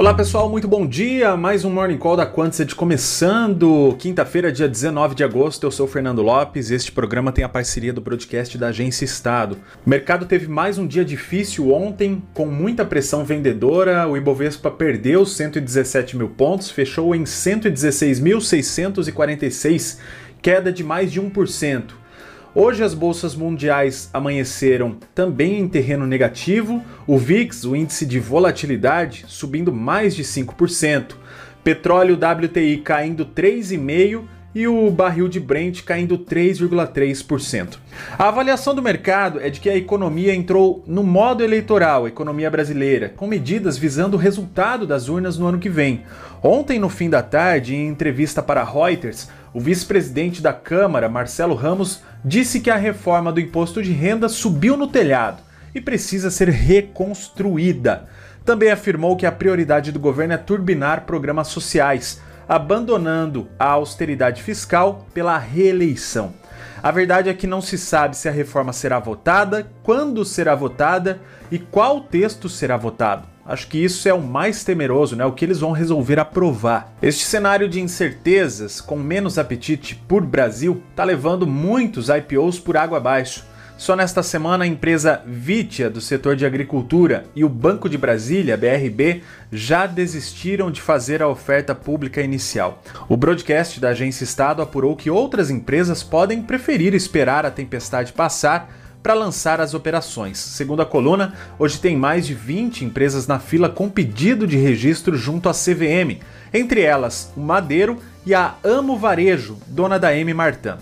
Olá pessoal, muito bom dia. Mais um Morning Call da Quantset começando. Quinta-feira, dia 19 de agosto. Eu sou Fernando Lopes. Este programa tem a parceria do broadcast da Agência Estado. O mercado teve mais um dia difícil ontem, com muita pressão vendedora. O Ibovespa perdeu 117 mil pontos, fechou em 116.646, queda de mais de 1%. Hoje as bolsas mundiais amanheceram também em terreno negativo, o VIX, o índice de volatilidade, subindo mais de 5%, petróleo WTI caindo 3,5% e o barril de Brent caindo 3,3%. A avaliação do mercado é de que a economia entrou no modo eleitoral, economia brasileira, com medidas visando o resultado das urnas no ano que vem. Ontem, no fim da tarde, em entrevista para Reuters, o vice-presidente da Câmara, Marcelo Ramos, disse que a reforma do imposto de renda subiu no telhado e precisa ser reconstruída. Também afirmou que a prioridade do governo é turbinar programas sociais, abandonando a austeridade fiscal pela reeleição. A verdade é que não se sabe se a reforma será votada, quando será votada e qual texto será votado. Acho que isso é o mais temeroso, né? O que eles vão resolver aprovar. Este cenário de incertezas, com menos apetite por Brasil, está levando muitos IPOs por água abaixo. Só nesta semana, a empresa Vitia, do setor de agricultura, e o Banco de Brasília, BRB, já desistiram de fazer a oferta pública inicial. O broadcast da Agência Estado apurou que outras empresas podem preferir esperar a tempestade passar para lançar as operações. Segundo a coluna, hoje tem mais de 20 empresas na fila com pedido de registro junto à CVM, entre elas o Madeiro e a Amo Varejo, dona da M Martin.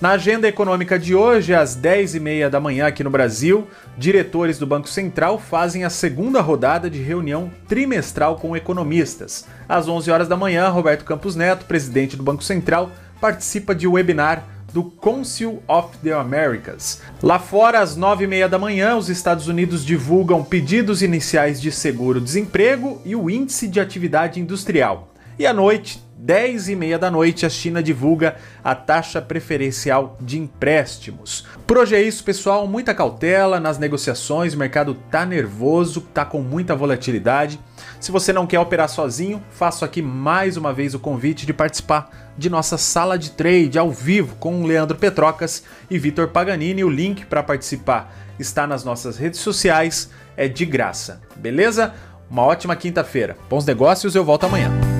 Na agenda econômica de hoje, às 10h30 da manhã aqui no Brasil, diretores do Banco Central fazem a segunda rodada de reunião trimestral com economistas. Às 11 horas da manhã, Roberto Campos Neto, presidente do Banco Central, participa de webinar do Council of the Americas. Lá fora, às nove e meia da manhã, os Estados Unidos divulgam pedidos iniciais de seguro-desemprego e o índice de atividade industrial. E à noite, 10 e meia da noite, a China divulga a taxa preferencial de empréstimos. Por hoje é isso, pessoal. Muita cautela nas negociações, o mercado tá nervoso, tá com muita volatilidade. Se você não quer operar sozinho, faço aqui mais uma vez o convite de participar de nossa sala de trade ao vivo com o Leandro Petrocas e Vitor Paganini. O link para participar está nas nossas redes sociais, é de graça, beleza? Uma ótima quinta-feira. Bons negócios, eu volto amanhã.